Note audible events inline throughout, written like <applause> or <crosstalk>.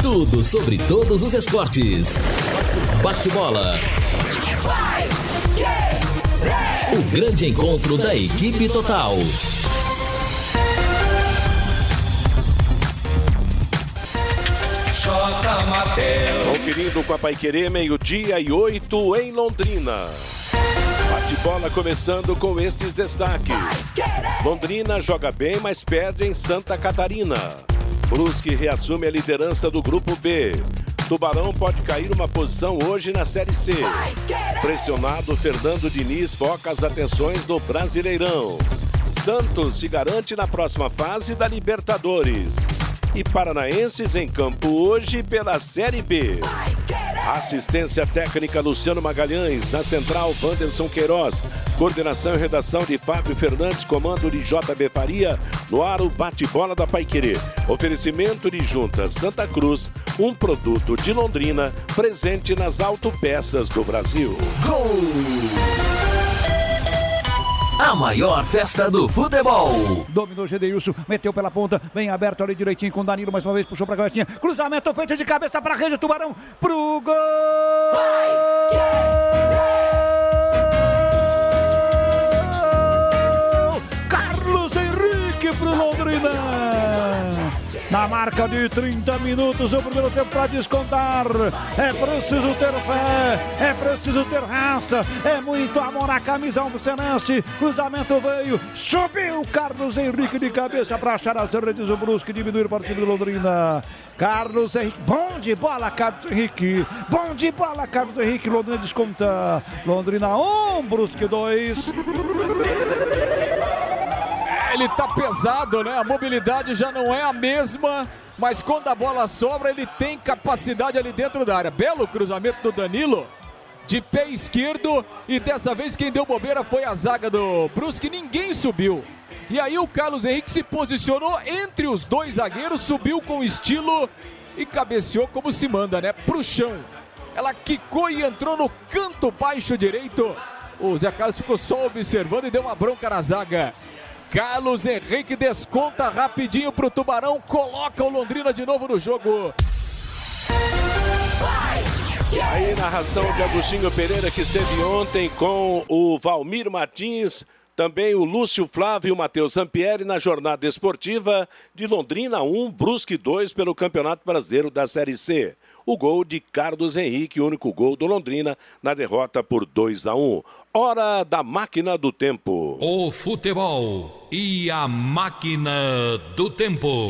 Tudo sobre todos os esportes. Bate-bola. O grande encontro da equipe total. Conferindo com a Paiquerê, meio-dia e oito em Londrina. Bate-bola começando com estes destaques. Londrina joga bem, mas perde em Santa Catarina. Brusque reassume a liderança do Grupo B. Tubarão pode cair uma posição hoje na Série C. Pressionado, Fernando Diniz foca as atenções do Brasileirão. Santos se garante na próxima fase da Libertadores. E Paranaenses em campo hoje pela Série B. Assistência técnica Luciano Magalhães, na central Wanderson Queiroz, coordenação e redação de Fábio Fernandes, comando de JB Faria, no ar o bate-bola da Paiquerê. Oferecimento de Junta Santa Cruz, um produto de Londrina, presente nas autopeças do Brasil. Gol! A maior festa do futebol. Dominou Gedeilson, meteu pela ponta, bem aberto ali direitinho com Danilo, mais uma vez puxou pra gavetinha. Cruzamento feito de cabeça pra rede, Tubarão pro gol! Carlos Henrique pro Londrina! Na marca de 30 minutos, o primeiro tempo para descontar. É preciso ter fé, é preciso ter raça, é muito amor à camisa albicenense. Cruzamento veio, subiu Carlos Henrique de cabeça para achar as redes. O Brusque diminuir o time de Londrina. Carlos Henrique, bom de bola, Carlos Henrique. Bom de bola, Carlos Henrique. Londrina desconta. Londrina 1, um, Brusque 2 ele tá pesado, né? A mobilidade já não é a mesma, mas quando a bola sobra, ele tem capacidade ali dentro da área. Belo cruzamento do Danilo. De pé esquerdo, e dessa vez quem deu bobeira foi a zaga do Brusque, ninguém subiu. E aí o Carlos Henrique se posicionou entre os dois zagueiros, subiu com estilo e cabeceou como se manda, né? Pro chão. Ela quicou e entrou no canto baixo direito. O Zé Carlos ficou só observando e deu uma bronca na zaga. Carlos Henrique desconta rapidinho pro Tubarão, coloca o Londrina de novo no jogo. Aí, narração de Agostinho Pereira, que esteve ontem com o Valmir Martins, também o Lúcio Flávio e o Matheus Zampieri na jornada esportiva de Londrina 1, Brusque 2 pelo Campeonato Brasileiro da Série C o gol de Carlos Henrique, único gol do Londrina na derrota por 2 a 1. Hora da máquina do tempo. O futebol e a máquina do tempo.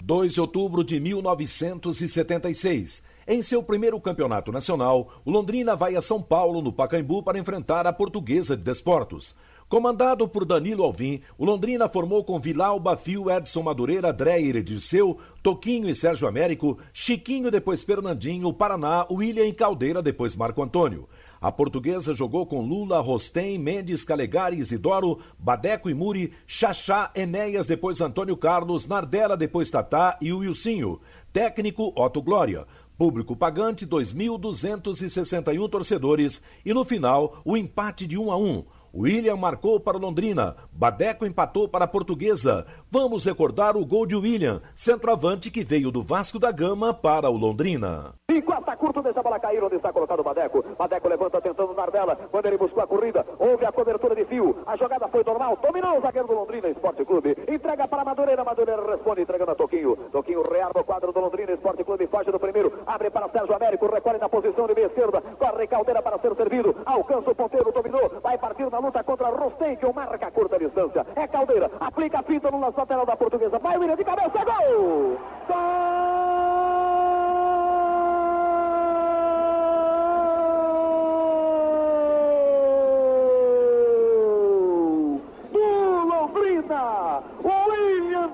2 de outubro de 1976. Em seu primeiro campeonato nacional, o Londrina vai a São Paulo, no Pacaembu, para enfrentar a Portuguesa de Desportos. Comandado por Danilo Alvim, o Londrina formou com Vilau, Bafio, Edson Madureira, Dreyer, Dirceu, Toquinho e Sérgio Américo, Chiquinho, depois Fernandinho, Paraná, William e Caldeira, depois Marco Antônio. A portuguesa jogou com Lula, Rostem, Mendes, Calegari, Isidoro, Badeco e Muri, Xaxá, Enéas, depois Antônio Carlos, Nardella, depois Tatá e Wilsinho. Técnico Otto Glória. Público pagante 2.261 torcedores e no final o empate de 1 a 1. William marcou para Londrina, Badeco empatou para a Portuguesa. Vamos recordar o gol de William, centroavante que veio do Vasco da Gama para o Londrina. Encosta curto, deixa a bola cair onde está colocado o Badeco. Badeco levanta tentando Nardella. Quando ele buscou a corrida, houve a cobertura de fio. A jogada foi normal. Dominou o zagueiro do Londrina Esporte Clube. Entrega para Madureira. Madureira responde entregando a Toquinho. Toquinho rearma o quadro do Londrina Esporte Clube. Foge do primeiro. Abre para Sérgio Américo. Recolhe na posição de meia esquerda. Corre Caldeira para ser servido. Alcança o ponteiro. Dominou. Vai partir na luta contra Rostei, que marca a curta distância. É Caldeira. Aplica a fita no lateral da portuguesa. Vai William de cabeça. Gol! Gol!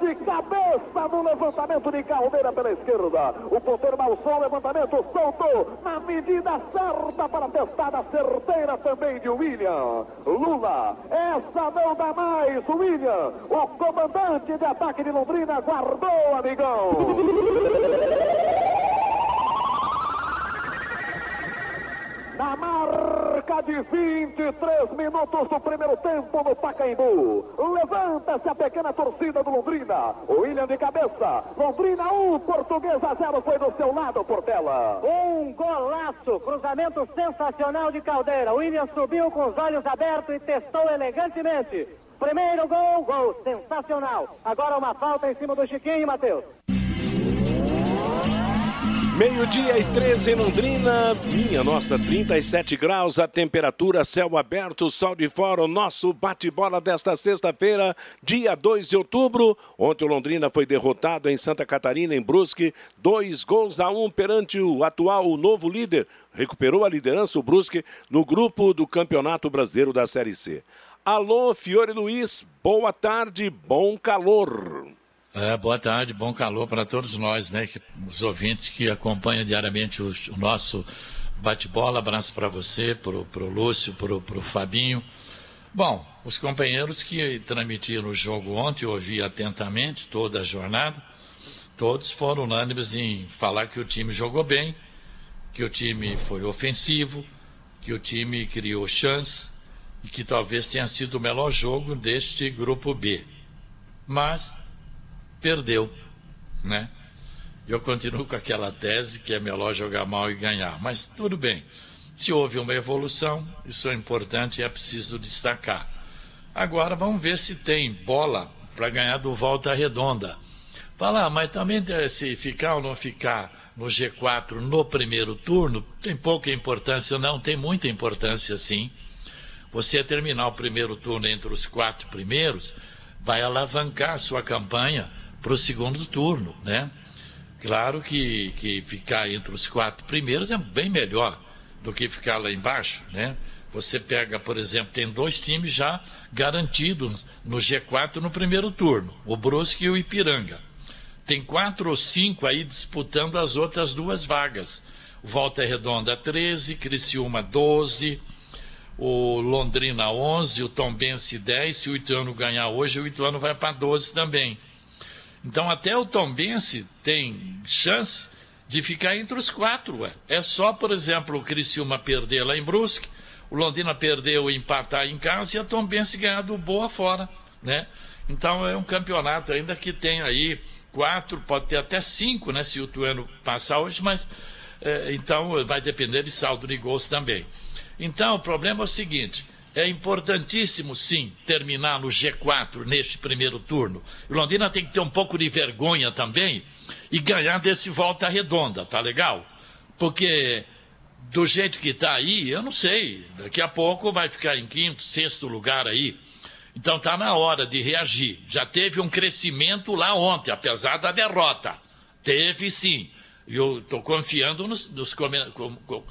De cabeça no levantamento de Caldeira pela esquerda. O ponteiro Malson, levantamento soltou na medida certa para a testada certeira também de William. Lula, essa não dá mais. William, o comandante de ataque de Londrina, guardou, amigão. Na Cerca de 23 minutos do primeiro tempo no Pacaembu. Levanta-se a pequena torcida do Londrina. William de cabeça. Londrina 1, Portuguesa 0 foi do seu lado, Portela. Um golaço, cruzamento sensacional de Caldeira. William subiu com os olhos abertos e testou elegantemente. Primeiro gol, gol sensacional. Agora uma falta em cima do Chiquinho, Matheus. Meio-dia e 13 em Londrina, minha nossa, 37 graus, a temperatura, céu aberto, sol de fora, o nosso bate-bola desta sexta-feira, dia 2 de outubro. Ontem o Londrina foi derrotado em Santa Catarina, em Brusque, dois gols a um perante o atual, o novo líder. Recuperou a liderança do Brusque no grupo do Campeonato Brasileiro da Série C. Alô, Fiore Luiz, boa tarde, bom calor. É, boa tarde, bom calor para todos nós, né? Que, os ouvintes que acompanham diariamente o, o nosso bate-bola. Abraço para você, para o Lúcio, para o Fabinho. Bom, os companheiros que transmitiram o jogo ontem, ouvi atentamente toda a jornada, todos foram unânimes em falar que o time jogou bem, que o time foi ofensivo, que o time criou chance e que talvez tenha sido o melhor jogo deste grupo B. Mas perdeu, né? Eu continuo com aquela tese que é melhor jogar mal e ganhar, mas tudo bem. Se houve uma evolução, isso é importante e é preciso destacar. Agora vamos ver se tem bola para ganhar do Volta Redonda. Falar, mas também se ficar ou não ficar no G4 no primeiro turno, tem pouca importância, não, tem muita importância sim. Você terminar o primeiro turno entre os quatro primeiros, vai alavancar a sua campanha para o segundo turno, né? Claro que, que ficar entre os quatro primeiros é bem melhor do que ficar lá embaixo, né? Você pega, por exemplo, tem dois times já garantidos no G4 no primeiro turno, o Brusque e o Ipiranga. Tem quatro ou cinco aí disputando as outras duas vagas. Volta Redonda 13, Criciúma 12, o Londrina 11, o Tombense 10. Se o Ituano ganhar hoje, o Ituano vai para 12 também. Então até o Tombense tem chance de ficar entre os quatro. Ué. É só, por exemplo, o Criciúma perder lá em Brusque, o Londrina perder ou empatar em casa e a Tombense ganhar do Boa fora. Né? Então é um campeonato ainda que tem aí quatro, pode ter até cinco, né? Se o Tuano passar hoje, mas é, então vai depender de saldo de gols também. Então o problema é o seguinte: é importantíssimo, sim, terminar no G4 neste primeiro turno. Londrina tem que ter um pouco de vergonha também e ganhar desse volta redonda, tá legal? Porque do jeito que está aí, eu não sei. Daqui a pouco vai ficar em quinto, sexto lugar aí. Então tá na hora de reagir. Já teve um crescimento lá ontem, apesar da derrota. Teve sim. Eu estou confiando nos, nos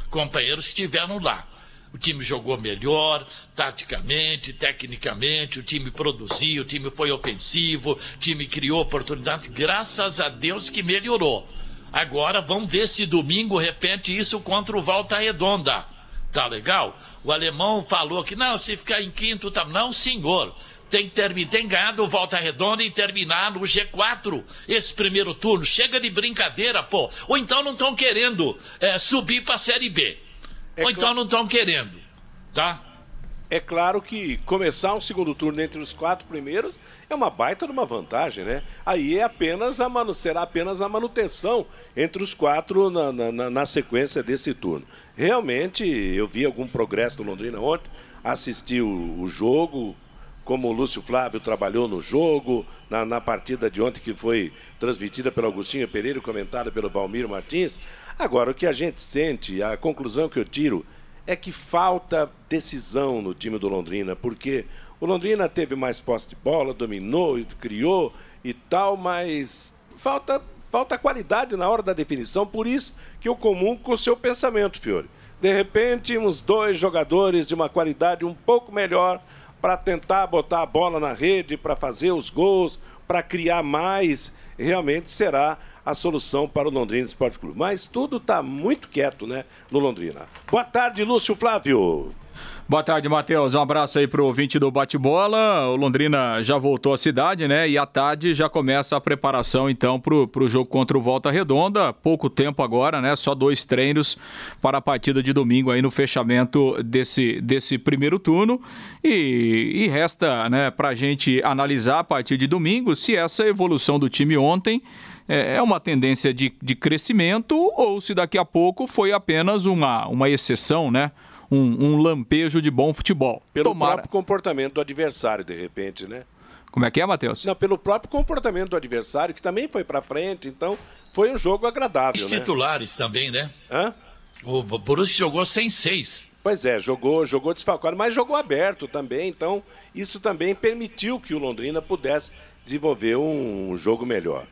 companheiros que estiveram lá. O time jogou melhor, taticamente, tecnicamente, o time produziu, o time foi ofensivo, o time criou oportunidades, graças a Deus que melhorou. Agora vamos ver se domingo repete isso contra o Volta Redonda. Tá legal? O alemão falou que não, se ficar em quinto, tá. Não, senhor. Tem que ter, tem ganhado o Volta Redonda e terminar no G4 esse primeiro turno. Chega de brincadeira, pô. Ou então não estão querendo é, subir para a Série B. É Ou então não estão querendo, tá? É claro que começar um segundo turno entre os quatro primeiros é uma baita de uma vantagem, né? Aí é apenas a manu... será apenas a manutenção entre os quatro na, na, na, sequência desse turno. Realmente, eu vi algum progresso do Londrina ontem, assisti o, o jogo, como o Lúcio Flávio trabalhou no jogo, na, na, partida de ontem que foi transmitida pelo Agostinho Pereira e comentada pelo Valmir Martins. Agora, o que a gente sente, a conclusão que eu tiro é que falta decisão no time do Londrina, porque o Londrina teve mais posse de bola, dominou, criou e tal, mas falta, falta qualidade na hora da definição, por isso que eu comum com o seu pensamento, Fiore. De repente, uns dois jogadores de uma qualidade um pouco melhor para tentar botar a bola na rede, para fazer os gols, para criar mais, realmente será a solução para o Londrina Esporte Clube. Mas tudo está muito quieto, né, no Londrina. Boa tarde, Lúcio Flávio. Boa tarde, Matheus. Um abraço aí pro ouvinte do bate-bola. O Londrina já voltou à cidade, né? E à tarde já começa a preparação, então, pro, pro jogo contra o Volta Redonda. Pouco tempo agora, né? Só dois treinos para a partida de domingo aí no fechamento desse, desse primeiro turno. E, e resta, né, pra gente analisar a partir de domingo se essa evolução do time ontem é, é uma tendência de, de crescimento ou se daqui a pouco foi apenas uma, uma exceção, né? um, um lampejo de bom futebol. Pelo Tomara... próprio comportamento do adversário, de repente, né? Como é que é, Matheus? Não, pelo próprio comportamento do adversário, que também foi para frente, então foi um jogo agradável. Os né? titulares também, né? Hã? O Borussia jogou sem seis. Pois é, jogou, jogou desfalcado, mas jogou aberto também, então isso também permitiu que o Londrina pudesse desenvolver um jogo melhor.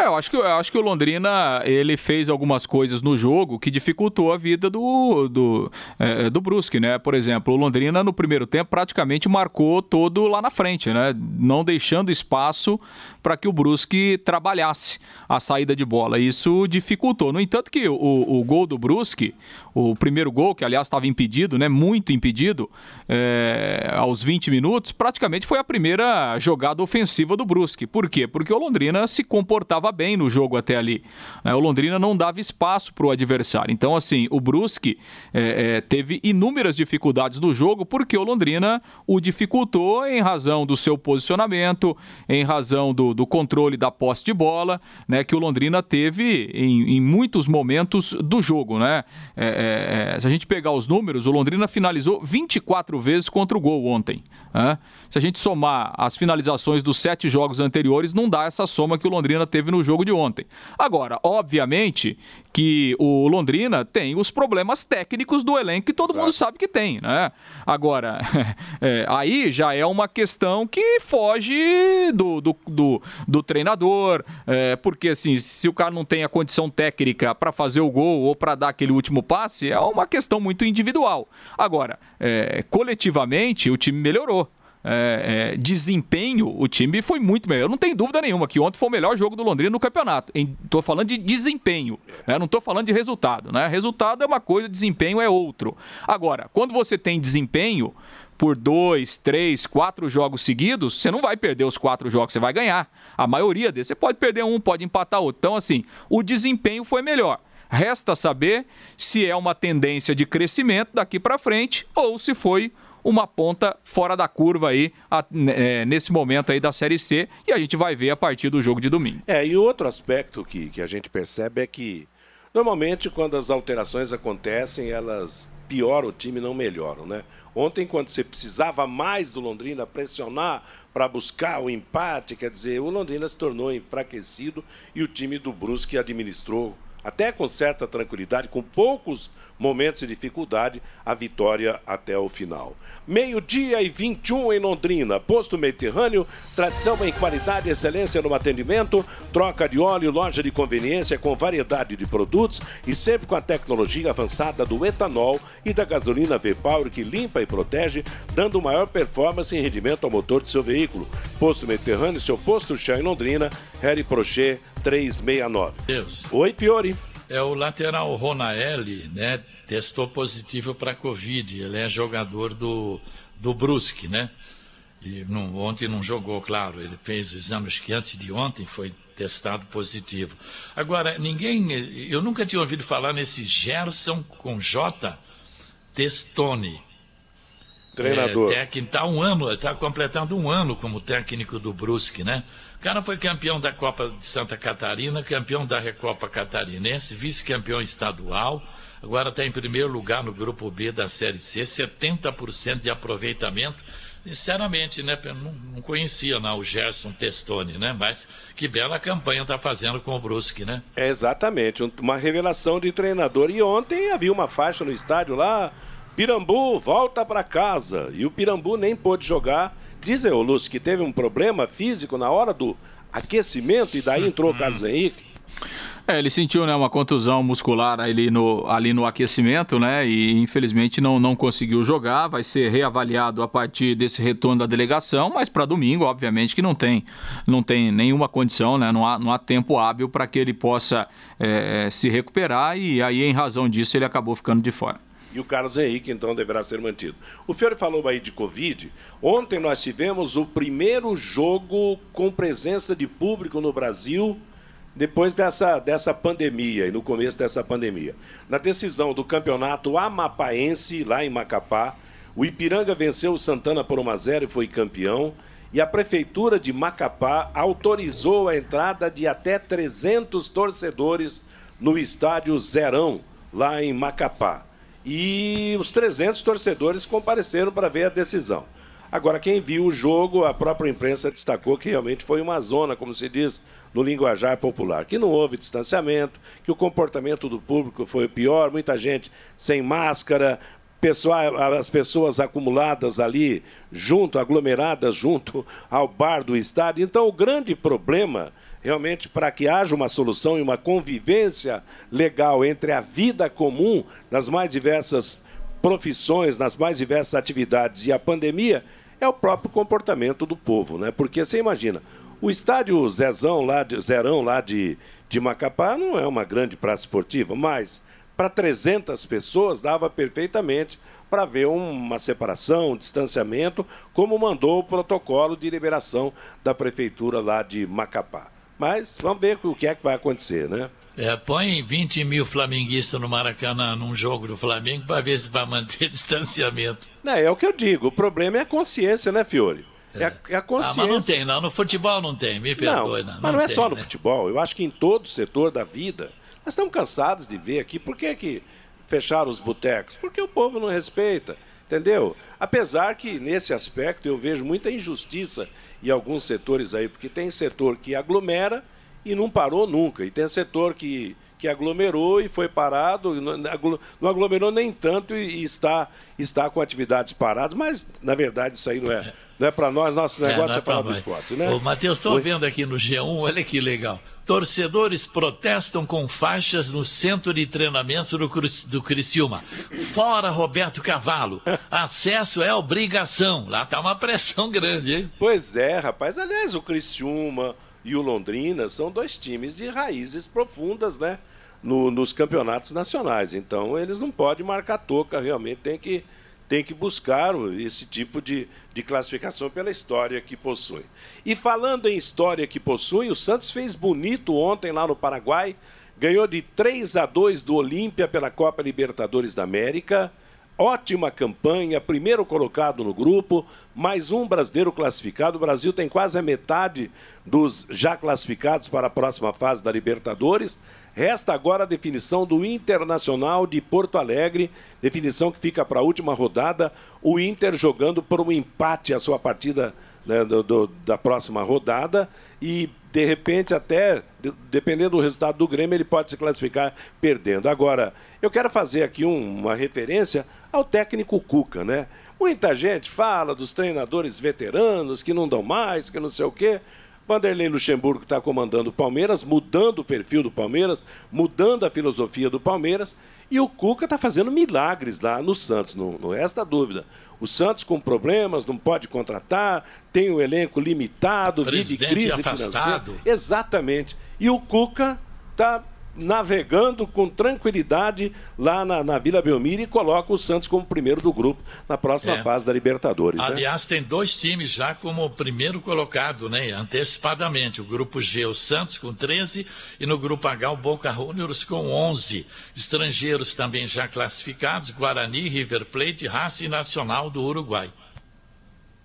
É, eu acho que, eu acho que o Londrina ele fez algumas coisas no jogo que dificultou a vida do, do, é, do Brusque, né? Por exemplo, o Londrina no primeiro tempo praticamente marcou todo lá na frente, né? Não deixando espaço para que o Brusque trabalhasse a saída de bola. Isso dificultou. No entanto, que o, o gol do Brusque, o primeiro gol, que aliás estava impedido, né? Muito impedido, é, aos 20 minutos, praticamente foi a primeira jogada ofensiva do Brusque. Por quê? Porque o Londrina se comportava estava bem no jogo até ali. Né? O Londrina não dava espaço para o adversário. Então, assim, o Brusque é, é, teve inúmeras dificuldades no jogo porque o Londrina o dificultou em razão do seu posicionamento, em razão do, do controle da posse de bola, né? Que o Londrina teve em, em muitos momentos do jogo, né? É, é, é se a gente pegar os números, o Londrina finalizou 24 vezes contra o gol ontem. Né? Se a gente somar as finalizações dos sete jogos anteriores, não dá essa soma que o Londrina teve no jogo de ontem. Agora, obviamente que o Londrina tem os problemas técnicos do elenco que todo Exato. mundo sabe que tem, né? Agora, <laughs> é, aí já é uma questão que foge do, do, do, do treinador, é, porque assim, se o cara não tem a condição técnica para fazer o gol ou para dar aquele último passe, é uma questão muito individual. Agora, é, coletivamente, o time melhorou é, é, desempenho, o time foi muito melhor. Eu não tenho dúvida nenhuma que ontem foi o melhor jogo do Londrina no campeonato. Estou falando de desempenho, né? não estou falando de resultado. Né? Resultado é uma coisa, desempenho é outro. Agora, quando você tem desempenho por dois, três, quatro jogos seguidos, você não vai perder os quatro jogos, você vai ganhar. A maioria desses, você pode perder um, pode empatar outro. Então, assim, o desempenho foi melhor. Resta saber se é uma tendência de crescimento daqui para frente ou se foi uma ponta fora da curva aí a, é, nesse momento aí da Série C e a gente vai ver a partir do jogo de domingo. É, e outro aspecto que, que a gente percebe é que normalmente quando as alterações acontecem, elas pioram o time, não melhoram, né? Ontem, quando você precisava mais do Londrina pressionar para buscar o empate, quer dizer, o Londrina se tornou enfraquecido e o time do Brusque administrou até com certa tranquilidade, com poucos momentos de dificuldade, a vitória até o final. Meio-dia e 21 em Londrina. Posto Mediterrâneo, tradição em qualidade e excelência no atendimento, troca de óleo, loja de conveniência com variedade de produtos e sempre com a tecnologia avançada do etanol e da gasolina V-Power que limpa e protege, dando maior performance e rendimento ao motor de seu veículo. Posto Mediterrâneo, seu posto chão em Londrina, Harry Prochet 369. Deus. Oi, Fiore. É o lateral Ronaelli, né? Testou positivo para Covid. Ele é jogador do, do Brusque, né? E não, ontem não jogou, claro. Ele fez o exame, acho que antes de ontem foi testado positivo. Agora, ninguém. Eu nunca tinha ouvido falar nesse Gerson com J. Testone. Treinador. É, técnico, está um ano, está completando um ano como técnico do Brusque, né? O cara foi campeão da Copa de Santa Catarina, campeão da Recopa Catarinense, vice-campeão estadual. Agora está em primeiro lugar no grupo B da Série C, 70% de aproveitamento. Sinceramente, né? Não, conhecia não, o Gerson Testoni, né? Mas que bela campanha está fazendo com o Brusque, né? É exatamente, uma revelação de treinador. E ontem havia uma faixa no estádio lá, Pirambu, volta para casa. E o Pirambu nem pôde jogar Diz aí, Lúcio, que teve um problema físico na hora do aquecimento e daí entrou o Carlos Henrique? É, ele sentiu né, uma contusão muscular ali no, ali no aquecimento, né? E infelizmente não, não conseguiu jogar. Vai ser reavaliado a partir desse retorno da delegação, mas para domingo, obviamente, que não tem, não tem nenhuma condição, né? Não há, não há tempo hábil para que ele possa é, se recuperar e aí, em razão disso, ele acabou ficando de fora. E o Carlos Henrique, então, deverá ser mantido. O Fiore falou aí de Covid. Ontem nós tivemos o primeiro jogo com presença de público no Brasil depois dessa, dessa pandemia e no começo dessa pandemia. Na decisão do campeonato amapaense, lá em Macapá, o Ipiranga venceu o Santana por 1 a 0 e foi campeão. E a prefeitura de Macapá autorizou a entrada de até 300 torcedores no estádio Zerão, lá em Macapá. E os 300 torcedores compareceram para ver a decisão. Agora, quem viu o jogo, a própria imprensa destacou que realmente foi uma zona, como se diz no linguajar popular, que não houve distanciamento, que o comportamento do público foi pior, muita gente sem máscara, pessoal, as pessoas acumuladas ali, junto, aglomeradas junto ao bar do estádio. Então, o grande problema realmente para que haja uma solução e uma convivência legal entre a vida comum nas mais diversas profissões, nas mais diversas atividades e a pandemia é o próprio comportamento do povo, né? Porque você imagina, o estádio Zezão lá de Zerão lá de, de Macapá não é uma grande praça esportiva, mas para 300 pessoas dava perfeitamente para ver uma separação, um distanciamento, como mandou o protocolo de liberação da prefeitura lá de Macapá. Mas vamos ver o que é que vai acontecer, né? É, põe 20 mil flamenguistas no Maracanã num jogo do Flamengo para ver se vai manter <laughs> distanciamento. É, é o que eu digo. O problema é a consciência, né, Fiore? É, a, é a consciência. Ah, mas não tem, não. No futebol não tem, me perdoe. Não, não, mas não, é tem, só no né? futebol. Eu acho que em todo setor da vida. Nós estamos cansados de ver aqui. Por que, que fecharam os botecos? Porque o povo não respeita. Entendeu? Apesar que, nesse aspecto, eu vejo muita injustiça em alguns setores aí, porque tem setor que aglomera e não parou nunca, e tem setor que, que aglomerou e foi parado, não aglomerou nem tanto e, está, está com atividades paradas, mas, na verdade, isso aí não é. Não é para nós, nosso negócio é, é, é falar do esporte, né? Ô, Matheus, estou vendo aqui no G1, olha que legal. Torcedores protestam com faixas no centro de treinamento do, do Criciúma. Fora Roberto Cavalo. <laughs> Acesso é obrigação. Lá está uma pressão <laughs> grande, hein? Pois é, rapaz. Aliás, o Criciúma e o Londrina são dois times de raízes profundas, né? No, nos campeonatos nacionais. Então, eles não podem marcar toca, realmente tem que tem que buscar esse tipo de, de classificação pela história que possui. E falando em história que possui, o Santos fez bonito ontem lá no Paraguai, ganhou de 3 a 2 do Olímpia pela Copa Libertadores da América. Ótima campanha, primeiro colocado no grupo, mais um brasileiro classificado. O Brasil tem quase a metade dos já classificados para a próxima fase da Libertadores. Resta agora a definição do Internacional de Porto Alegre, definição que fica para a última rodada. O Inter jogando por um empate a sua partida né, do, do, da próxima rodada e de repente até dependendo do resultado do Grêmio ele pode se classificar perdendo. Agora eu quero fazer aqui um, uma referência ao técnico Cuca, né? Muita gente fala dos treinadores veteranos que não dão mais, que não sei o quê. Vanderlei Luxemburgo está comandando o Palmeiras, mudando o perfil do Palmeiras, mudando a filosofia do Palmeiras. E o Cuca está fazendo milagres lá no Santos, não, não resta dúvida. O Santos com problemas, não pode contratar, tem um elenco limitado, Presidente vive crise afastado. financeira. Exatamente. E o Cuca está navegando com tranquilidade lá na, na, Vila Belmiro e coloca o Santos como primeiro do grupo na próxima é. fase da Libertadores. Né? Aliás, né? tem dois times já como primeiro colocado, né? Antecipadamente. O grupo G, o Santos com 13 e no grupo H, o Boca Juniors com 11. Estrangeiros também já classificados: Guarani, River Plate, Racing Nacional do Uruguai.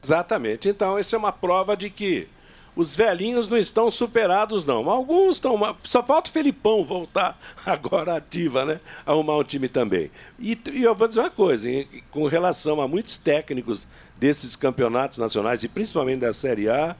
Exatamente. Então, essa é uma prova de que os velhinhos não estão superados, não. Alguns estão. Só falta o Felipão voltar <laughs> agora ativa, né? Arrumar um time também. E, e eu vou dizer uma coisa, hein? com relação a muitos técnicos desses campeonatos nacionais, e principalmente da Série A,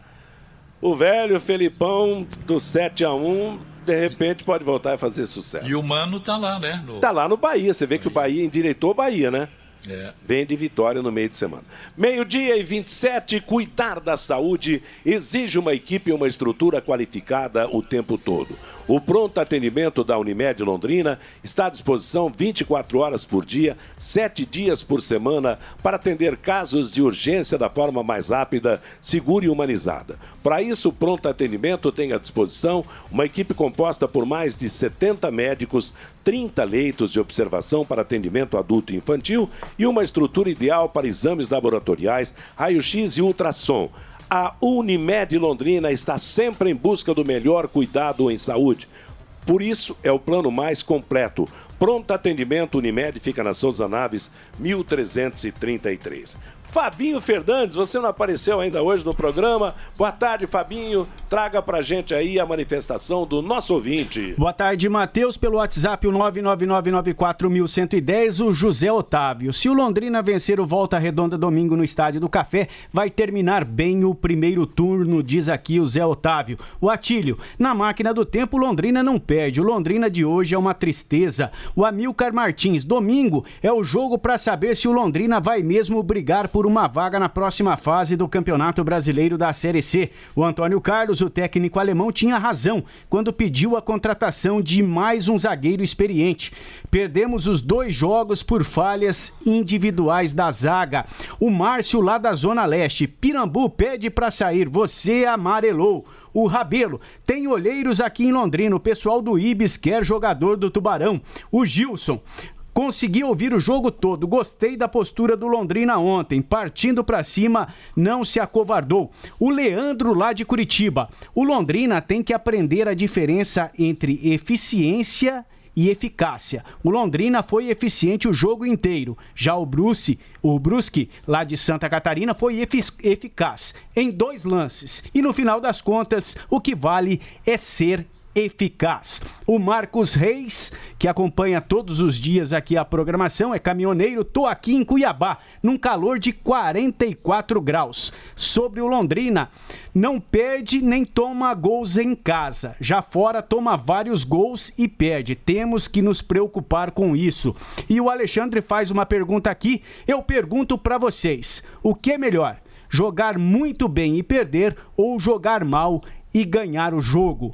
o velho Felipão do 7 a 1 de repente pode voltar a fazer sucesso. E o Mano tá lá, né? No... Tá lá no Bahia. Você vê Bahia. que o Bahia endireitou o Bahia, né? É. Vem de vitória no meio de semana. Meio-dia e 27, cuidar da saúde exige uma equipe e uma estrutura qualificada o tempo todo. O pronto atendimento da Unimed Londrina está à disposição 24 horas por dia, 7 dias por semana, para atender casos de urgência da forma mais rápida, segura e humanizada. Para isso, o pronto atendimento tem à disposição uma equipe composta por mais de 70 médicos, 30 leitos de observação para atendimento adulto e infantil e uma estrutura ideal para exames laboratoriais, raio-x e ultrassom. A Unimed Londrina está sempre em busca do melhor cuidado em saúde. Por isso, é o plano mais completo. Pronto atendimento Unimed fica na Souza Naves, 1333. Fabinho Fernandes, você não apareceu ainda hoje no programa. Boa tarde, Fabinho. Traga pra gente aí a manifestação do nosso ouvinte. Boa tarde, Matheus. Pelo WhatsApp, o 99994110, o José Otávio. Se o Londrina vencer o Volta Redonda domingo no Estádio do Café, vai terminar bem o primeiro turno, diz aqui o Zé Otávio. O Atílio, na máquina do tempo, Londrina não perde. O Londrina de hoje é uma tristeza. O Amilcar Martins, domingo é o jogo para saber se o Londrina vai mesmo brigar por por uma vaga na próxima fase do Campeonato Brasileiro da Série C. O Antônio Carlos, o técnico alemão, tinha razão quando pediu a contratação de mais um zagueiro experiente. Perdemos os dois jogos por falhas individuais da zaga. O Márcio, lá da Zona Leste, Pirambu pede para sair, você amarelou o Rabelo. Tem olheiros aqui em Londrina. O pessoal do Ibis quer jogador do Tubarão. O Gilson. Consegui ouvir o jogo todo. Gostei da postura do Londrina ontem. Partindo para cima, não se acovardou. O Leandro lá de Curitiba. O Londrina tem que aprender a diferença entre eficiência e eficácia. O Londrina foi eficiente o jogo inteiro. Já o Bruce, o Brusque, lá de Santa Catarina, foi eficaz em dois lances. E no final das contas, o que vale é ser eficaz. O Marcos Reis, que acompanha todos os dias aqui a programação, é caminhoneiro, tô aqui em Cuiabá, num calor de 44 graus. Sobre o Londrina, não perde nem toma gols em casa. Já fora toma vários gols e perde. Temos que nos preocupar com isso. E o Alexandre faz uma pergunta aqui, eu pergunto para vocês: o que é melhor? Jogar muito bem e perder ou jogar mal e ganhar o jogo?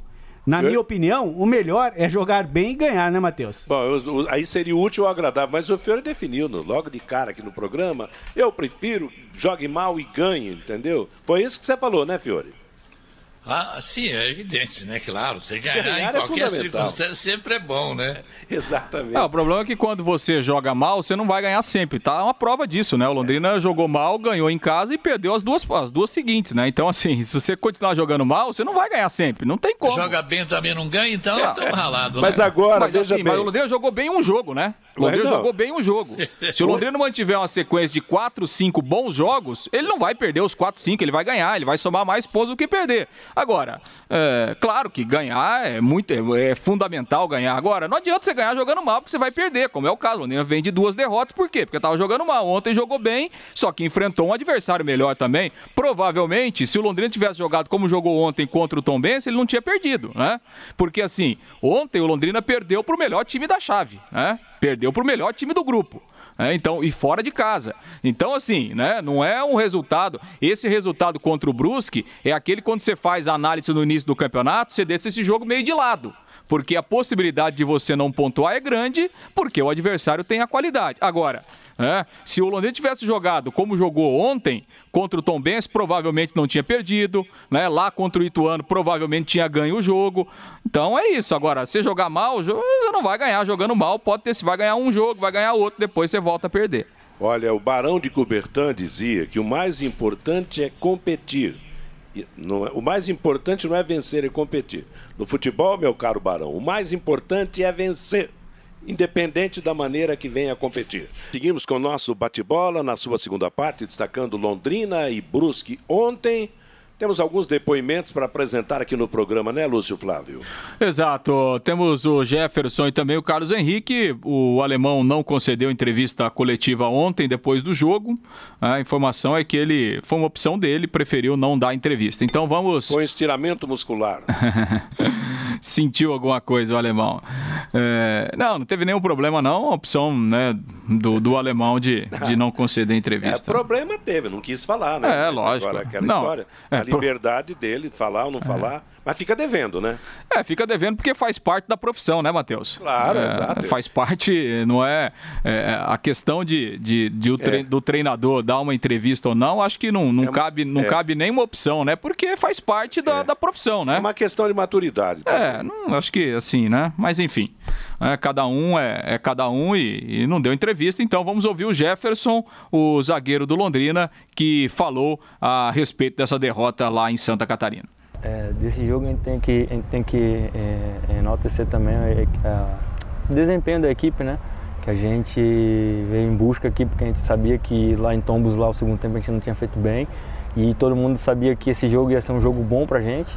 Na minha opinião, o melhor é jogar bem e ganhar, né, Matheus? Bom, eu, aí seria útil ou agradável, mas o Fiore definiu no, logo de cara aqui no programa. Eu prefiro jogue mal e ganhe, entendeu? Foi isso que você falou, né, Fiore? Ah, sim, é evidente, né? Claro, você ganhar, ganhar em é qualquer circunstância sempre é bom, né? <laughs> Exatamente. o problema é que quando você joga mal, você não vai ganhar sempre. Tá uma prova disso, né? O Londrina é. jogou mal, ganhou em casa e perdeu as duas, as duas seguintes, né? Então, assim, <laughs> se você continuar jogando mal, você não vai ganhar sempre. Não tem como. Joga bem também não ganha, então é. estamos ralados. Mas né? agora, mas, assim, mas o Londrina jogou bem um jogo, né? O Londrina então... jogou bem um jogo. Se o Londrina mantiver uma sequência de 4, 5 bons jogos, ele não vai perder os 4, 5, ele vai ganhar, ele vai somar mais pontos do que perder. Agora, é, claro que ganhar é muito é, é, fundamental ganhar. Agora, não adianta você ganhar jogando mal, porque você vai perder, como é o caso. O Londrina vem de duas derrotas, por quê? Porque estava jogando mal. Ontem jogou bem, só que enfrentou um adversário melhor também. Provavelmente, se o Londrina tivesse jogado como jogou ontem contra o Tom Benz, ele não tinha perdido, né? Porque assim, ontem o Londrina perdeu para o melhor time da chave, né? Perdeu para o melhor time do grupo. É, então, e fora de casa. Então, assim, né, não é um resultado. Esse resultado contra o Brusque é aquele quando você faz a análise no início do campeonato, você deixa esse jogo meio de lado porque a possibilidade de você não pontuar é grande, porque o adversário tem a qualidade. Agora, é, se o Londrina tivesse jogado como jogou ontem contra o Tom Benz, provavelmente não tinha perdido, né? Lá contra o Ituano, provavelmente tinha ganho o jogo. Então é isso. Agora, se jogar mal, você não vai ganhar jogando mal. Pode ter, se vai ganhar um jogo, vai ganhar outro, depois você volta a perder. Olha, o Barão de Coubertin dizia que o mais importante é competir. É, o mais importante não é vencer, é competir. No futebol, meu caro Barão, o mais importante é vencer, independente da maneira que venha competir. Seguimos com o nosso bate-bola na sua segunda parte, destacando Londrina e Brusque ontem temos alguns depoimentos para apresentar aqui no programa, né, Lúcio Flávio? Exato. Temos o Jefferson e também o Carlos Henrique. O alemão não concedeu entrevista coletiva ontem, depois do jogo. A informação é que ele foi uma opção dele, preferiu não dar entrevista. Então vamos. Foi um estiramento muscular. <laughs> Sentiu alguma coisa o alemão. É... Não, não teve nenhum problema, não. A opção né, do, do alemão de, de não conceder entrevista. É, problema teve, não quis falar, né? É, lógico. Agora, aquela não, história, é, liberdade dele, falar ou não é. falar. Mas fica devendo, né? É, fica devendo porque faz parte da profissão, né, Matheus? Claro, é, exato. Faz parte, não é, é a questão de, de, de tre é. do treinador dar uma entrevista ou não, acho que não, não, é, cabe, não é. cabe nenhuma opção, né? Porque faz parte da, da profissão, né? É uma questão de maturidade. Também. É, não, acho que assim, né? Mas enfim, cada um é, é cada um e, e não deu entrevista, então vamos ouvir o Jefferson, o zagueiro do Londrina, que falou a respeito dessa derrota lá em Santa Catarina. É, desse jogo a gente tem que, gente tem que é, é enaltecer também o desempenho da equipe, né? Que a gente veio em busca aqui porque a gente sabia que lá em Tombos, lá o segundo tempo a gente não tinha feito bem e todo mundo sabia que esse jogo ia ser um jogo bom pra gente.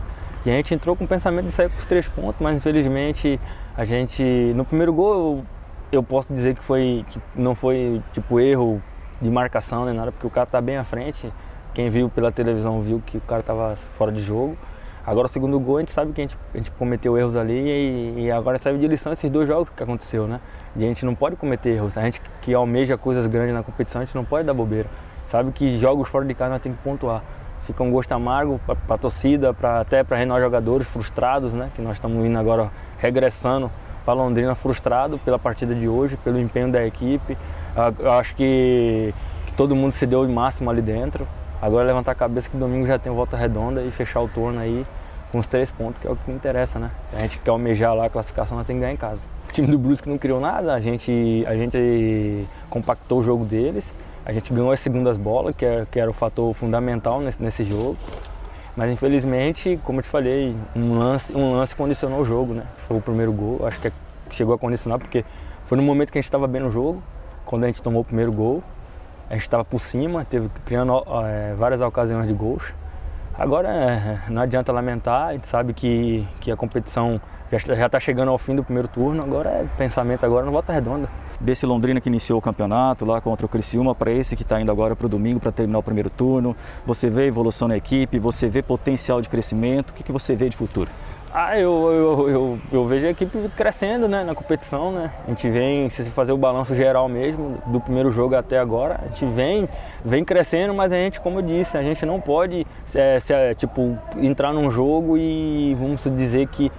E a gente entrou com o pensamento de sair com os três pontos, mas infelizmente a gente no primeiro gol eu, posso dizer que foi que não foi tipo erro de marcação nem nada, porque o cara tá bem à frente. Quem viu pela televisão viu que o cara estava fora de jogo. Agora o segundo gol a gente sabe que a gente, a gente cometeu erros ali e, e agora serve de lição esses dois jogos que aconteceu, né? E a gente não pode cometer erros. A gente que almeja coisas grandes na competição, a gente não pode dar bobeira. Sabe que jogos fora de casa nós temos que pontuar. Fica um gosto amargo para a torcida, pra, até para renovar jogadores frustrados, né? Que nós estamos indo agora regressando para Londrina frustrado pela partida de hoje, pelo empenho da equipe. Eu acho que, que todo mundo se deu o máximo ali dentro. Agora é levantar a cabeça que domingo já tem volta redonda e fechar o turno aí com os três pontos, que é o que interessa, né? A gente quer almejar lá a classificação, nós tem que ganhar em casa. O time do Brusque não criou nada, a gente, a gente compactou o jogo deles, a gente ganhou as segundas bolas, que, é, que era o fator fundamental nesse, nesse jogo. Mas infelizmente, como eu te falei, um lance, um lance condicionou o jogo, né? Foi o primeiro gol, acho que chegou a condicionar porque foi no momento que a gente estava bem no jogo, quando a gente tomou o primeiro gol a gente estava por cima, teve criando é, várias ocasiões de gols. Agora é, não adianta lamentar, a gente sabe que, que a competição já está chegando ao fim do primeiro turno, agora é pensamento agora no Volta Redonda. Desse Londrina que iniciou o campeonato lá contra o Criciúma para esse que está indo agora para o domingo para terminar o primeiro turno, você vê evolução na equipe, você vê potencial de crescimento, o que, que você vê de futuro? Ah, eu, eu, eu, eu, vejo a equipe crescendo né, na competição, né? A gente vem, se fazer o balanço geral mesmo, do primeiro jogo até agora, a gente vem, vem crescendo, mas a gente, como eu disse, a gente não pode é, se, é, tipo, entrar num jogo e vamos dizer que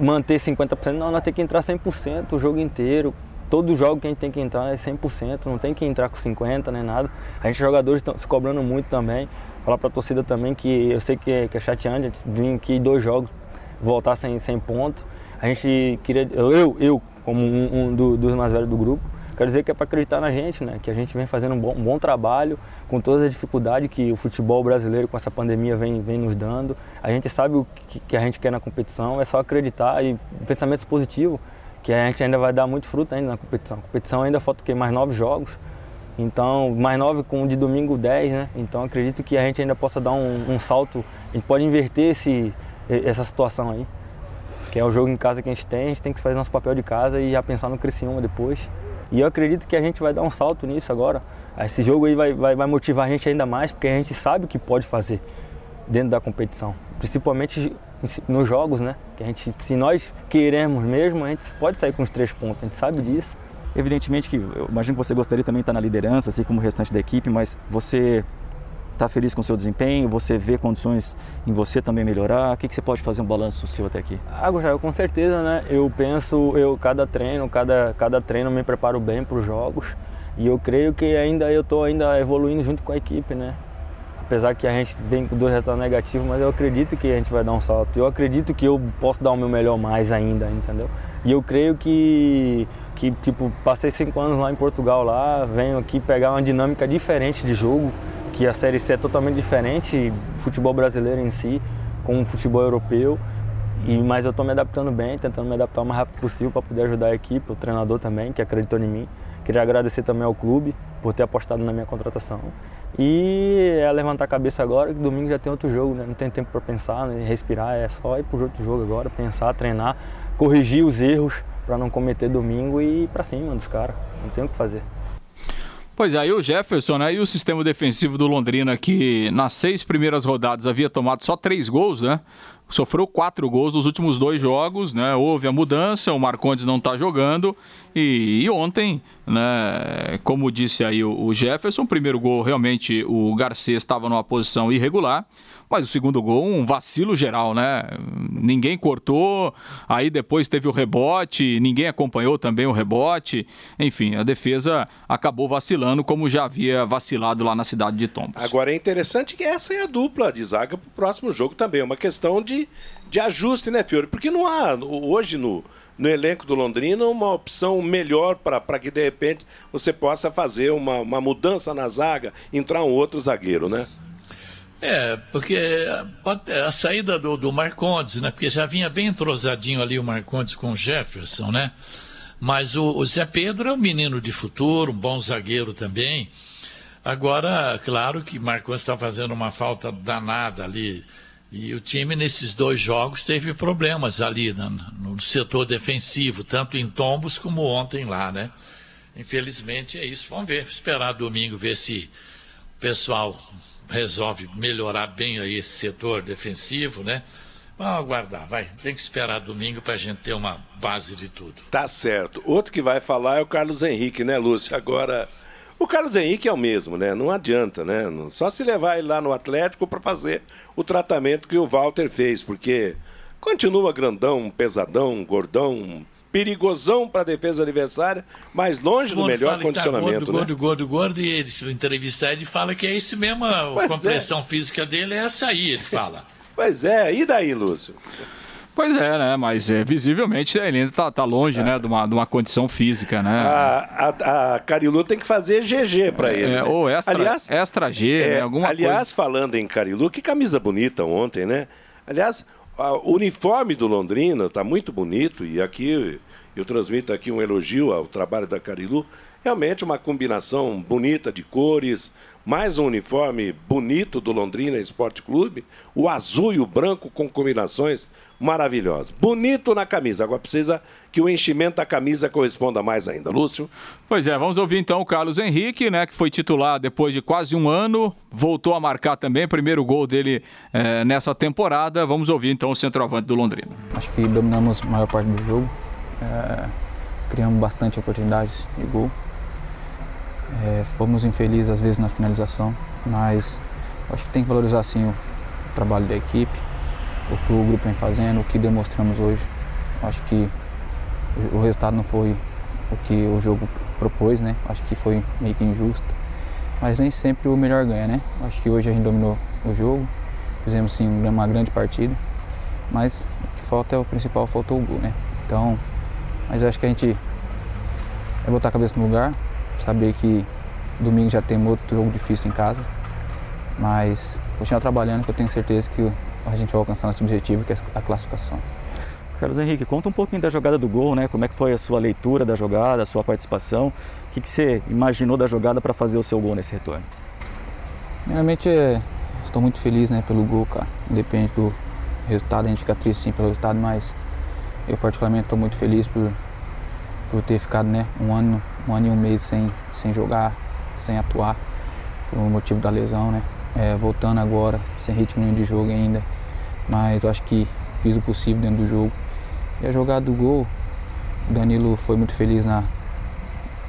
manter 50%, não, nós temos que entrar 100% o jogo inteiro. Todo jogo que a gente tem que entrar é 100%, não tem que entrar com 50% nem nada. A gente, jogadores, estão se cobrando muito também. Falar para a torcida também que eu sei que é, que é chateante, a gente vir aqui dois jogos, voltar sem, sem ponto. A gente queria, eu, eu como um, um do, dos mais velhos do grupo, quero dizer que é para acreditar na gente, né? Que a gente vem fazendo um bom, um bom trabalho, com todas as dificuldades que o futebol brasileiro com essa pandemia vem, vem nos dando. A gente sabe o que, que a gente quer na competição, é só acreditar e pensamentos positivos, que a gente ainda vai dar muito fruto ainda na competição. A competição ainda falta o quê? Mais nove jogos. Então, mais nove com de domingo 10, né? Então, acredito que a gente ainda possa dar um, um, salto, a gente pode inverter esse, essa situação aí. Que é o jogo em casa que a gente tem, a gente tem que fazer nosso papel de casa e já pensar no Criciúma depois. E eu acredito que a gente vai dar um salto nisso agora. Esse jogo aí vai, vai, vai motivar a gente ainda mais, porque a gente sabe o que pode fazer dentro da competição. Principalmente nos jogos, né? Que a gente, se nós queremos mesmo, a gente pode sair com os três pontos, a gente sabe disso. Evidentemente que eu imagino que você gostaria também de estar na liderança, assim como o restante da equipe, mas você está feliz com o seu desempenho? Você vê condições em você também melhorar? O que, que você pode fazer um balanço seu até aqui? Ah, Gustavo, com certeza, né? Eu penso, eu cada treino, cada, cada treino me preparo bem para os jogos e eu creio que ainda eu estou ainda evoluindo junto com a equipe, né? Apesar que a gente vem com dois resultados negativos, mas eu acredito que a gente vai dar um salto. Eu acredito que eu posso dar o meu melhor mais ainda, entendeu? E eu creio que que tipo passei cinco anos lá em Portugal lá, venho aqui pegar uma dinâmica diferente de jogo, que a série C é totalmente diferente, futebol brasileiro em si, com o futebol europeu. E mas eu estou me adaptando bem, tentando me adaptar o mais rápido possível para poder ajudar a equipe, o treinador também que acreditou em mim. Queria agradecer também ao clube por ter apostado na minha contratação. E é levantar a cabeça agora, que domingo já tem outro jogo, né? não tem tempo para pensar, né? respirar, é só ir para outro jogo agora, pensar, treinar, corrigir os erros para não cometer domingo e ir para cima dos caras. Não tem o que fazer. Pois é, aí o Jefferson né, e o sistema defensivo do Londrina, que nas seis primeiras rodadas havia tomado só três gols, né? Sofreu quatro gols nos últimos dois jogos, né? Houve a mudança, o Marcondes não está jogando. E, e, ontem, né, como disse aí o, o Jefferson, o primeiro gol realmente o Garcês estava numa posição irregular. Mas o segundo gol, um vacilo geral, né? Ninguém cortou, aí depois teve o rebote, ninguém acompanhou também o rebote. Enfim, a defesa acabou vacilando, como já havia vacilado lá na cidade de Tombos. Agora é interessante que essa é a dupla de zaga para o próximo jogo também. É uma questão de, de ajuste, né, Fiore? Porque não há hoje no, no elenco do Londrina uma opção melhor para que de repente você possa fazer uma, uma mudança na zaga, entrar um outro zagueiro, né? É, porque a saída do, do Marcondes, né? Porque já vinha bem entrosadinho ali o Marcondes com o Jefferson, né? Mas o, o Zé Pedro é um menino de futuro, um bom zagueiro também. Agora, claro que Marcondes está fazendo uma falta danada ali. E o time nesses dois jogos teve problemas ali no, no setor defensivo, tanto em tombos como ontem lá, né? Infelizmente é isso. Vamos ver, esperar domingo, ver se o pessoal resolve melhorar bem aí esse setor defensivo, né? Vamos aguardar, vai. Tem que esperar domingo para a gente ter uma base de tudo. Tá certo. Outro que vai falar é o Carlos Henrique, né, Lúcio? Agora, o Carlos Henrique é o mesmo, né? Não adianta, né? Só se levar ele lá no Atlético para fazer o tratamento que o Walter fez, porque continua grandão, pesadão, gordão, perigosão para a defesa adversária, mas longe do melhor tá condicionamento. Tá gordo, né? gordo, gordo, gordo, e ele, se entrevistar, ele fala que é esse mesmo, a pois compressão é. física dele é essa aí, ele fala. <laughs> pois é, e daí, Lúcio? Pois é, né? Mas é, visivelmente ele ainda está tá longe, é. né? De uma, de uma condição física, né? A, a, a Carilu tem que fazer GG para ele. É, né? Ou extra, aliás, extra G, é, né? Alguma aliás, coisa... falando em Carilu, que camisa bonita ontem, né? Aliás, o uniforme do Londrina está muito bonito e aqui eu transmito aqui um elogio ao trabalho da Carilu. Realmente uma combinação bonita de cores, mais um uniforme bonito do Londrina Esporte Clube, o azul e o branco com combinações maravilhosas. Bonito na camisa, agora precisa que o enchimento da camisa corresponda mais ainda. Lúcio? Pois é, vamos ouvir então o Carlos Henrique, né, que foi titular depois de quase um ano, voltou a marcar também, primeiro gol dele é, nessa temporada. Vamos ouvir então o centroavante do Londrina. Acho que dominamos a maior parte do jogo, é, criamos bastante oportunidades de gol. É, fomos infelizes às vezes na finalização, mas acho que tem que valorizar sim o trabalho da equipe, o que o grupo vem fazendo, o que demonstramos hoje. Acho que o resultado não foi o que o jogo propôs, né? Acho que foi meio que injusto. Mas nem sempre o melhor ganha, né? Acho que hoje a gente dominou o jogo, fizemos sim uma grande partida, mas o que falta é o principal, faltou o gol, né? Então, mas acho que a gente é botar a cabeça no lugar, saber que domingo já tem outro jogo difícil em casa, mas continuar trabalhando que eu tenho certeza que a gente vai alcançar nosso objetivo, que é a classificação. Carlos Henrique, conta um pouquinho da jogada do gol, né? Como é que foi a sua leitura da jogada, a sua participação? O que, que você imaginou da jogada para fazer o seu gol nesse retorno? Primeiramente, é, estou muito feliz né, pelo gol, cara. Independente do resultado, a gente fica triste sim pelo resultado, mas eu particularmente estou muito feliz por, por ter ficado né, um, ano, um ano e um mês sem, sem jogar, sem atuar, por motivo da lesão, né? É, voltando agora, sem ritmo nenhum de jogo ainda, mas acho que fiz o possível dentro do jogo. E a jogada do gol, o Danilo foi muito feliz na,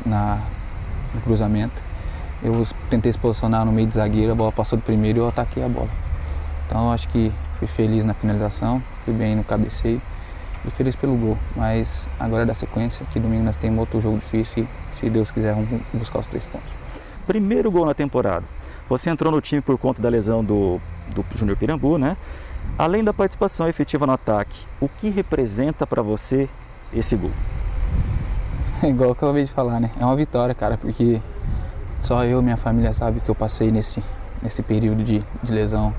na, no cruzamento. Eu tentei se posicionar no meio de zagueiro, a bola passou do primeiro e eu ataquei a bola. Então acho que fui feliz na finalização, fui bem no cabeceio e feliz pelo gol. Mas agora é da sequência, que domingo nós temos outro jogo difícil se Deus quiser vamos buscar os três pontos. Primeiro gol na temporada. Você entrou no time por conta da lesão do, do Júnior Pirambu, né? Além da participação efetiva no ataque, o que representa para você esse gol? É <laughs> igual que eu acabei de falar, né? É uma vitória, cara, porque só eu e minha família sabe que eu passei nesse, nesse período de, de lesão.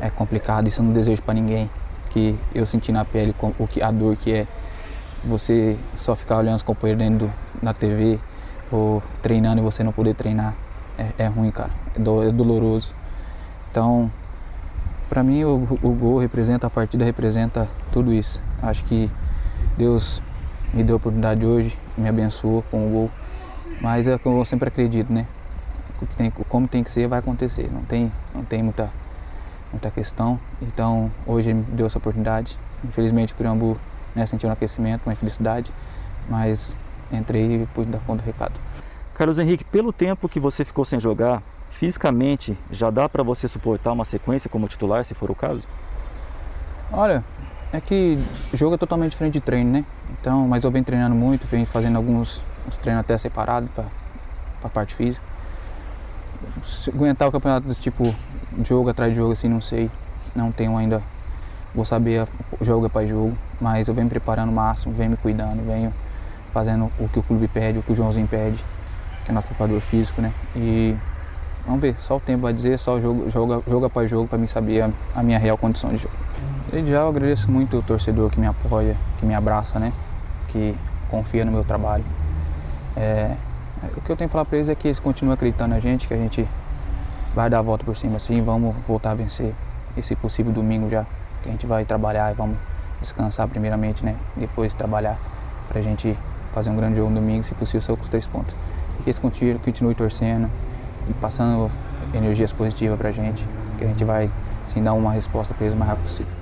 É complicado, isso eu não desejo para ninguém que eu senti na pele o que, a dor que é você só ficar olhando os companheiros dentro do, na TV ou treinando e você não poder treinar. É, é ruim, cara. É, do, é doloroso. Então, para mim, o, o gol representa, a partida representa tudo isso. Acho que Deus me deu a oportunidade hoje, me abençoou com o gol. Mas é o que eu sempre acredito, né? como tem que ser, vai acontecer. Não tem, não tem muita, muita questão. Então, hoje me deu essa oportunidade. Infelizmente, o Pirambu né, sentiu um aquecimento, uma infelicidade, mas entrei e pude dar conta do recado. Carlos Henrique, pelo tempo que você ficou sem jogar, fisicamente já dá para você suportar uma sequência como titular, se for o caso? Olha, é que jogo é totalmente diferente de treino, né? Então, mas eu venho treinando muito, venho fazendo alguns treinos até separados para a parte física. Se aguentar o campeonato desse tipo, jogo atrás de jogo, assim, não sei. Não tenho ainda. Vou saber jogo após jogo, mas eu venho me preparando o máximo, venho me cuidando, venho fazendo o que o clube pede, o que o Joãozinho pede, que é nosso preparador físico, né? E vamos ver, só o tempo vai dizer, só jogo, jogo, jogo após jogo para mim saber a, a minha real condição de jogo. Desde já eu agradeço muito o torcedor que me apoia, que me abraça, né? Que confia no meu trabalho. É, o que eu tenho que falar para eles é que eles continuam acreditando na gente, que a gente vai dar a volta por cima assim, vamos voltar a vencer esse possível domingo já, que a gente vai trabalhar e vamos descansar primeiramente, né? Depois trabalhar para a gente fazer um grande jogo no domingo, se possível, só com os três pontos. E que eles continuem, continuem torcendo passando energias positivas para a gente, que a gente vai sim dar uma resposta para eles o mais rápido possível.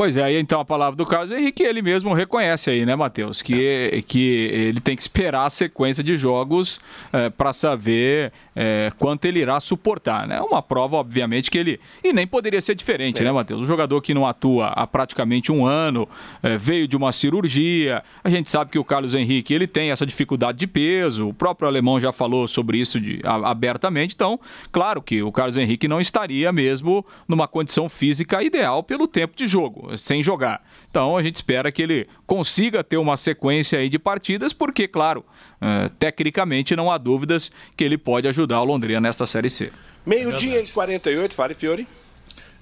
Pois é, aí então a palavra do Carlos Henrique, ele mesmo reconhece aí, né, Matheus? Que, que ele tem que esperar a sequência de jogos é, para saber é, quanto ele irá suportar, né? Uma prova, obviamente, que ele. E nem poderia ser diferente, é. né, Matheus? Um jogador que não atua há praticamente um ano, é, veio de uma cirurgia. A gente sabe que o Carlos Henrique ele tem essa dificuldade de peso, o próprio alemão já falou sobre isso de, a, abertamente. Então, claro que o Carlos Henrique não estaria mesmo numa condição física ideal pelo tempo de jogo sem jogar. Então a gente espera que ele consiga ter uma sequência aí de partidas, porque, claro, uh, tecnicamente não há dúvidas que ele pode ajudar o Londrina nessa Série C. Meio-dia e 48, fale Fiore.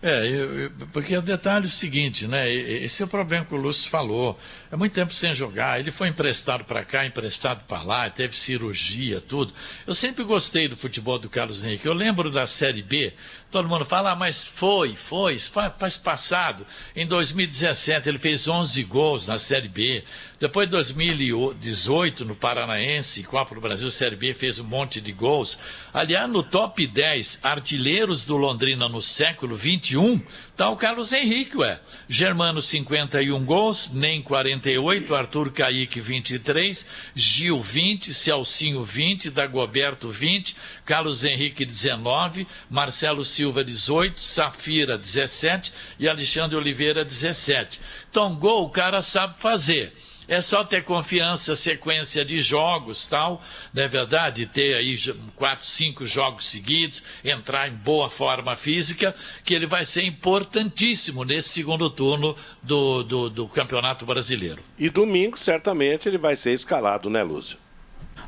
É, eu, eu, porque o detalhe é o seguinte, né? Esse é o problema que o Lúcio falou. É muito tempo sem jogar. Ele foi emprestado para cá, emprestado para lá, teve cirurgia, tudo. Eu sempre gostei do futebol do Carlos Henrique. Eu lembro da Série B, Todo mundo fala, ah, mas foi, foi, faz passado. Em 2017 ele fez 11 gols na Série B. Depois de 2018 no Paranaense, Copa do Brasil Série B fez um monte de gols. Aliás, no top 10 artilheiros do Londrina no século 21, Tá o Carlos Henrique, ué. Germano, 51 gols, Nem 48, Arthur Caíque, 23, Gil, 20, Celcinho, 20, Dagoberto, 20, Carlos Henrique, 19, Marcelo Silva, 18, Safira, 17 e Alexandre Oliveira, 17. Então, gol o cara sabe fazer. É só ter confiança, sequência de jogos, tal, não é verdade? Ter aí quatro, cinco jogos seguidos, entrar em boa forma física, que ele vai ser importantíssimo nesse segundo turno do, do, do Campeonato Brasileiro. E domingo, certamente, ele vai ser escalado, né, Lúcio?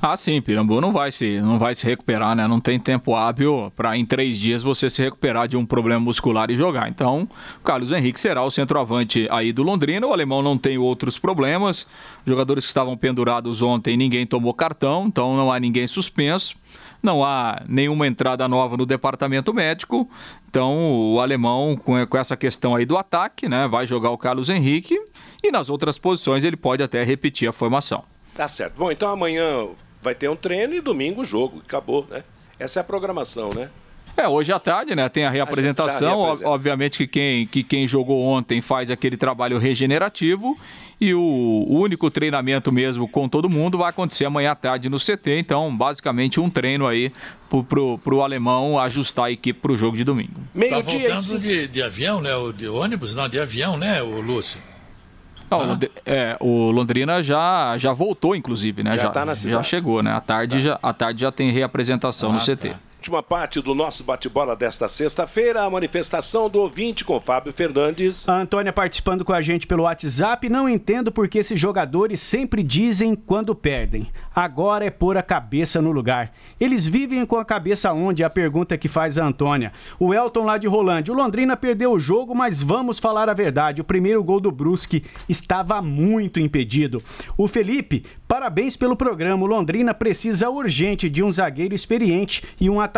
Ah, sim, Pirambu não vai se, não vai se recuperar, né? Não tem tempo hábil para em três dias você se recuperar de um problema muscular e jogar. Então, Carlos Henrique será o centroavante aí do Londrina. O alemão não tem outros problemas. Jogadores que estavam pendurados ontem, ninguém tomou cartão, então não há ninguém suspenso. Não há nenhuma entrada nova no departamento médico. Então, o alemão, com, essa questão aí do ataque, né? Vai jogar o Carlos Henrique e nas outras posições ele pode até repetir a formação. Tá certo. Bom, então amanhã vai ter um treino e domingo o jogo. Acabou, né? Essa é a programação, né? É, hoje à tarde, né? Tem a reapresentação. A Obviamente que quem, que quem jogou ontem faz aquele trabalho regenerativo. E o, único treinamento mesmo com todo mundo vai acontecer amanhã à tarde no CT. Então, basicamente, um treino aí pro, pro, pro alemão ajustar a equipe pro jogo de domingo. Meio tá dia voltando de, de avião, né? O de ônibus, não, de avião, né, o Lúcio? Não, é, o Londrina já, já voltou, inclusive, né? Já, já, tá na já chegou, né? À tarde, tá. já, à tarde já tem reapresentação ah, no CT. Última parte do nosso bate-bola desta sexta-feira, a manifestação do ouvinte com Fábio Fernandes. A Antônia participando com a gente pelo WhatsApp. Não entendo porque esses jogadores sempre dizem quando perdem. Agora é pôr a cabeça no lugar. Eles vivem com a cabeça onde? É a pergunta que faz a Antônia. O Elton lá de Rolândia. O Londrina perdeu o jogo, mas vamos falar a verdade. O primeiro gol do Brusque estava muito impedido. O Felipe, parabéns pelo programa. O Londrina precisa urgente de um zagueiro experiente e um atacante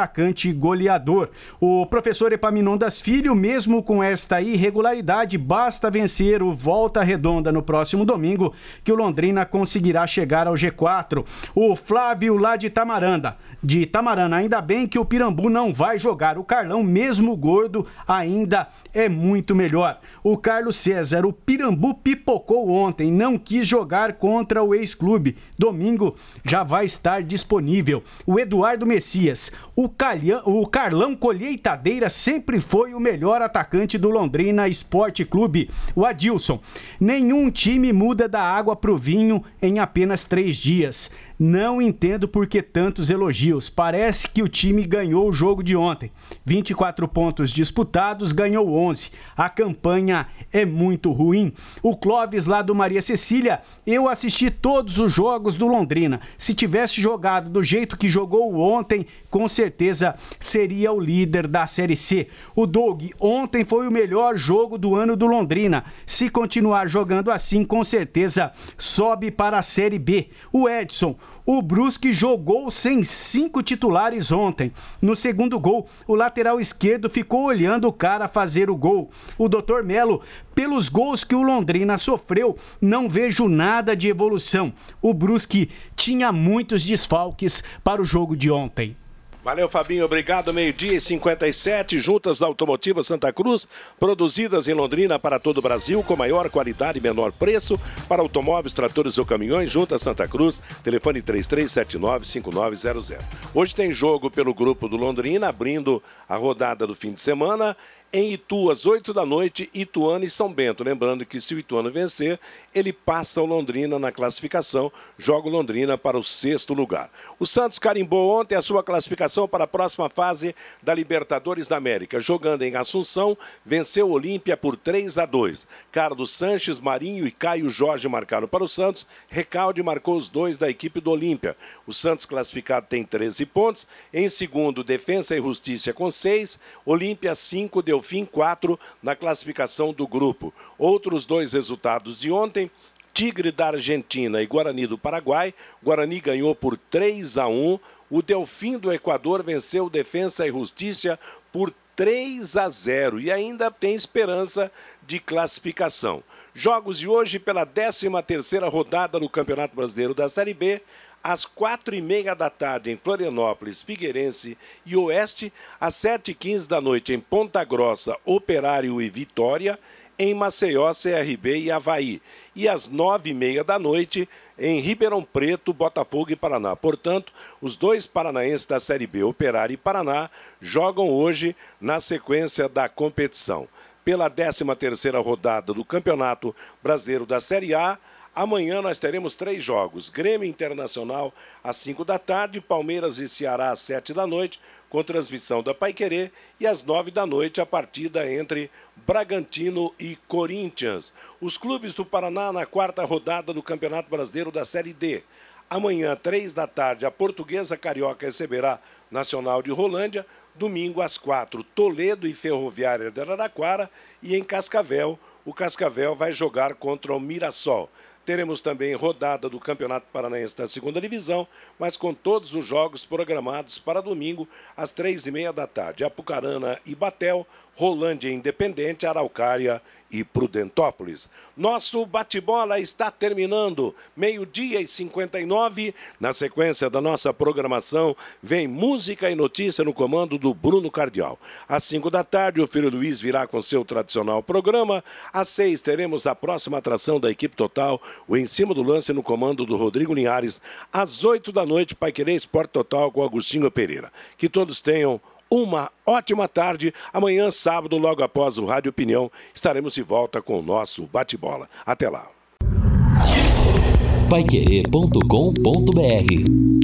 goleador. O professor Epaminondas Filho, mesmo com esta irregularidade, basta vencer o Volta Redonda no próximo domingo, que o Londrina conseguirá chegar ao G4. O Flávio lá de Tamaranda de Itamarana. Ainda bem que o Pirambu não vai jogar. O Carlão, mesmo gordo, ainda é muito melhor. O Carlos César, o Pirambu pipocou ontem, não quis jogar contra o ex-clube. Domingo já vai estar disponível. O Eduardo Messias, o, Calhão, o Carlão Colheitadeira sempre foi o melhor atacante do Londrina Esporte Clube. O Adilson, nenhum time muda da água pro vinho em apenas três dias. Não entendo por que tantos elogios. Parece que o time ganhou o jogo de ontem. 24 pontos disputados, ganhou 11. A campanha é muito ruim. O Clóvis lá do Maria Cecília, eu assisti todos os jogos do Londrina. Se tivesse jogado do jeito que jogou ontem, com certeza seria o líder da Série C. O Doug, ontem foi o melhor jogo do ano do Londrina. Se continuar jogando assim, com certeza sobe para a Série B. O Edson, o Brusque jogou sem cinco titulares ontem. No segundo gol, o lateral esquerdo ficou olhando o cara fazer o gol. O Dr. Melo, pelos gols que o Londrina sofreu, não vejo nada de evolução. O Brusque tinha muitos desfalques para o jogo de ontem. Valeu, Fabinho. Obrigado. Meio-dia e 57. Juntas da Automotiva Santa Cruz, produzidas em Londrina para todo o Brasil, com maior qualidade e menor preço. Para automóveis, tratores ou caminhões, Juntas Santa Cruz, telefone 3379-5900. Hoje tem jogo pelo grupo do Londrina, abrindo a rodada do fim de semana em Itu, às 8 da noite, Ituano e São Bento. Lembrando que se o Ituano vencer, ele passa o Londrina na classificação, joga o Londrina para o sexto lugar. O Santos carimbou ontem a sua classificação para a próxima fase da Libertadores da América. Jogando em Assunção, venceu o Olímpia por 3 a 2. Carlos Sanches, Marinho e Caio Jorge marcaram para o Santos. Recalde marcou os dois da equipe do Olímpia. O Santos classificado tem 13 pontos. Em segundo, Defensa e Justiça com 6. Olímpia 5, deu fim 4 na classificação do grupo. Outros dois resultados de ontem. Tigre da Argentina e Guarani do Paraguai. Guarani ganhou por 3 a 1. O Delfim do Equador venceu Defensa e Justiça por 3 a 0 e ainda tem esperança de classificação. Jogos de hoje pela 13ª rodada do Campeonato Brasileiro da Série B às quatro e meia da tarde em Florianópolis, Figueirense e Oeste, às sete e quinze da noite em Ponta Grossa, Operário e Vitória, em Maceió, CRB e Havaí, e às nove e meia da noite em Ribeirão Preto, Botafogo e Paraná. Portanto, os dois paranaenses da Série B, Operário e Paraná, jogam hoje na sequência da competição. Pela 13 terceira rodada do Campeonato Brasileiro da Série A, Amanhã nós teremos três jogos: Grêmio Internacional às 5 da tarde, Palmeiras e Ceará às 7 da noite, com transmissão da Paiquerê, e às 9 da noite a partida entre Bragantino e Corinthians. Os clubes do Paraná na quarta rodada do Campeonato Brasileiro da Série D. Amanhã, 3 da tarde, a Portuguesa Carioca receberá Nacional de Rolândia. Domingo, às 4, Toledo e Ferroviária de Araraquara. E em Cascavel, o Cascavel vai jogar contra o Mirassol. Teremos também rodada do Campeonato Paranaense da Segunda Divisão, mas com todos os jogos programados para domingo, às três e meia da tarde. Apucarana e Batel, Rolândia Independente, Araucária e Prudentópolis. Nosso bate-bola está terminando, meio-dia e 59. Na sequência da nossa programação, vem música e notícia no comando do Bruno Cardial. Às 5 da tarde, o filho Luiz virá com seu tradicional programa. Às 6, teremos a próxima atração da equipe total, o Em Cima do Lance no comando do Rodrigo Linhares. Às 8 da noite, Pai Querer Esporte Total com Agostinho Pereira. Que todos tenham uma ótima tarde. Amanhã, sábado, logo após o Rádio Opinião, estaremos de volta com o nosso bate-bola. Até lá. Paiquerê.com.br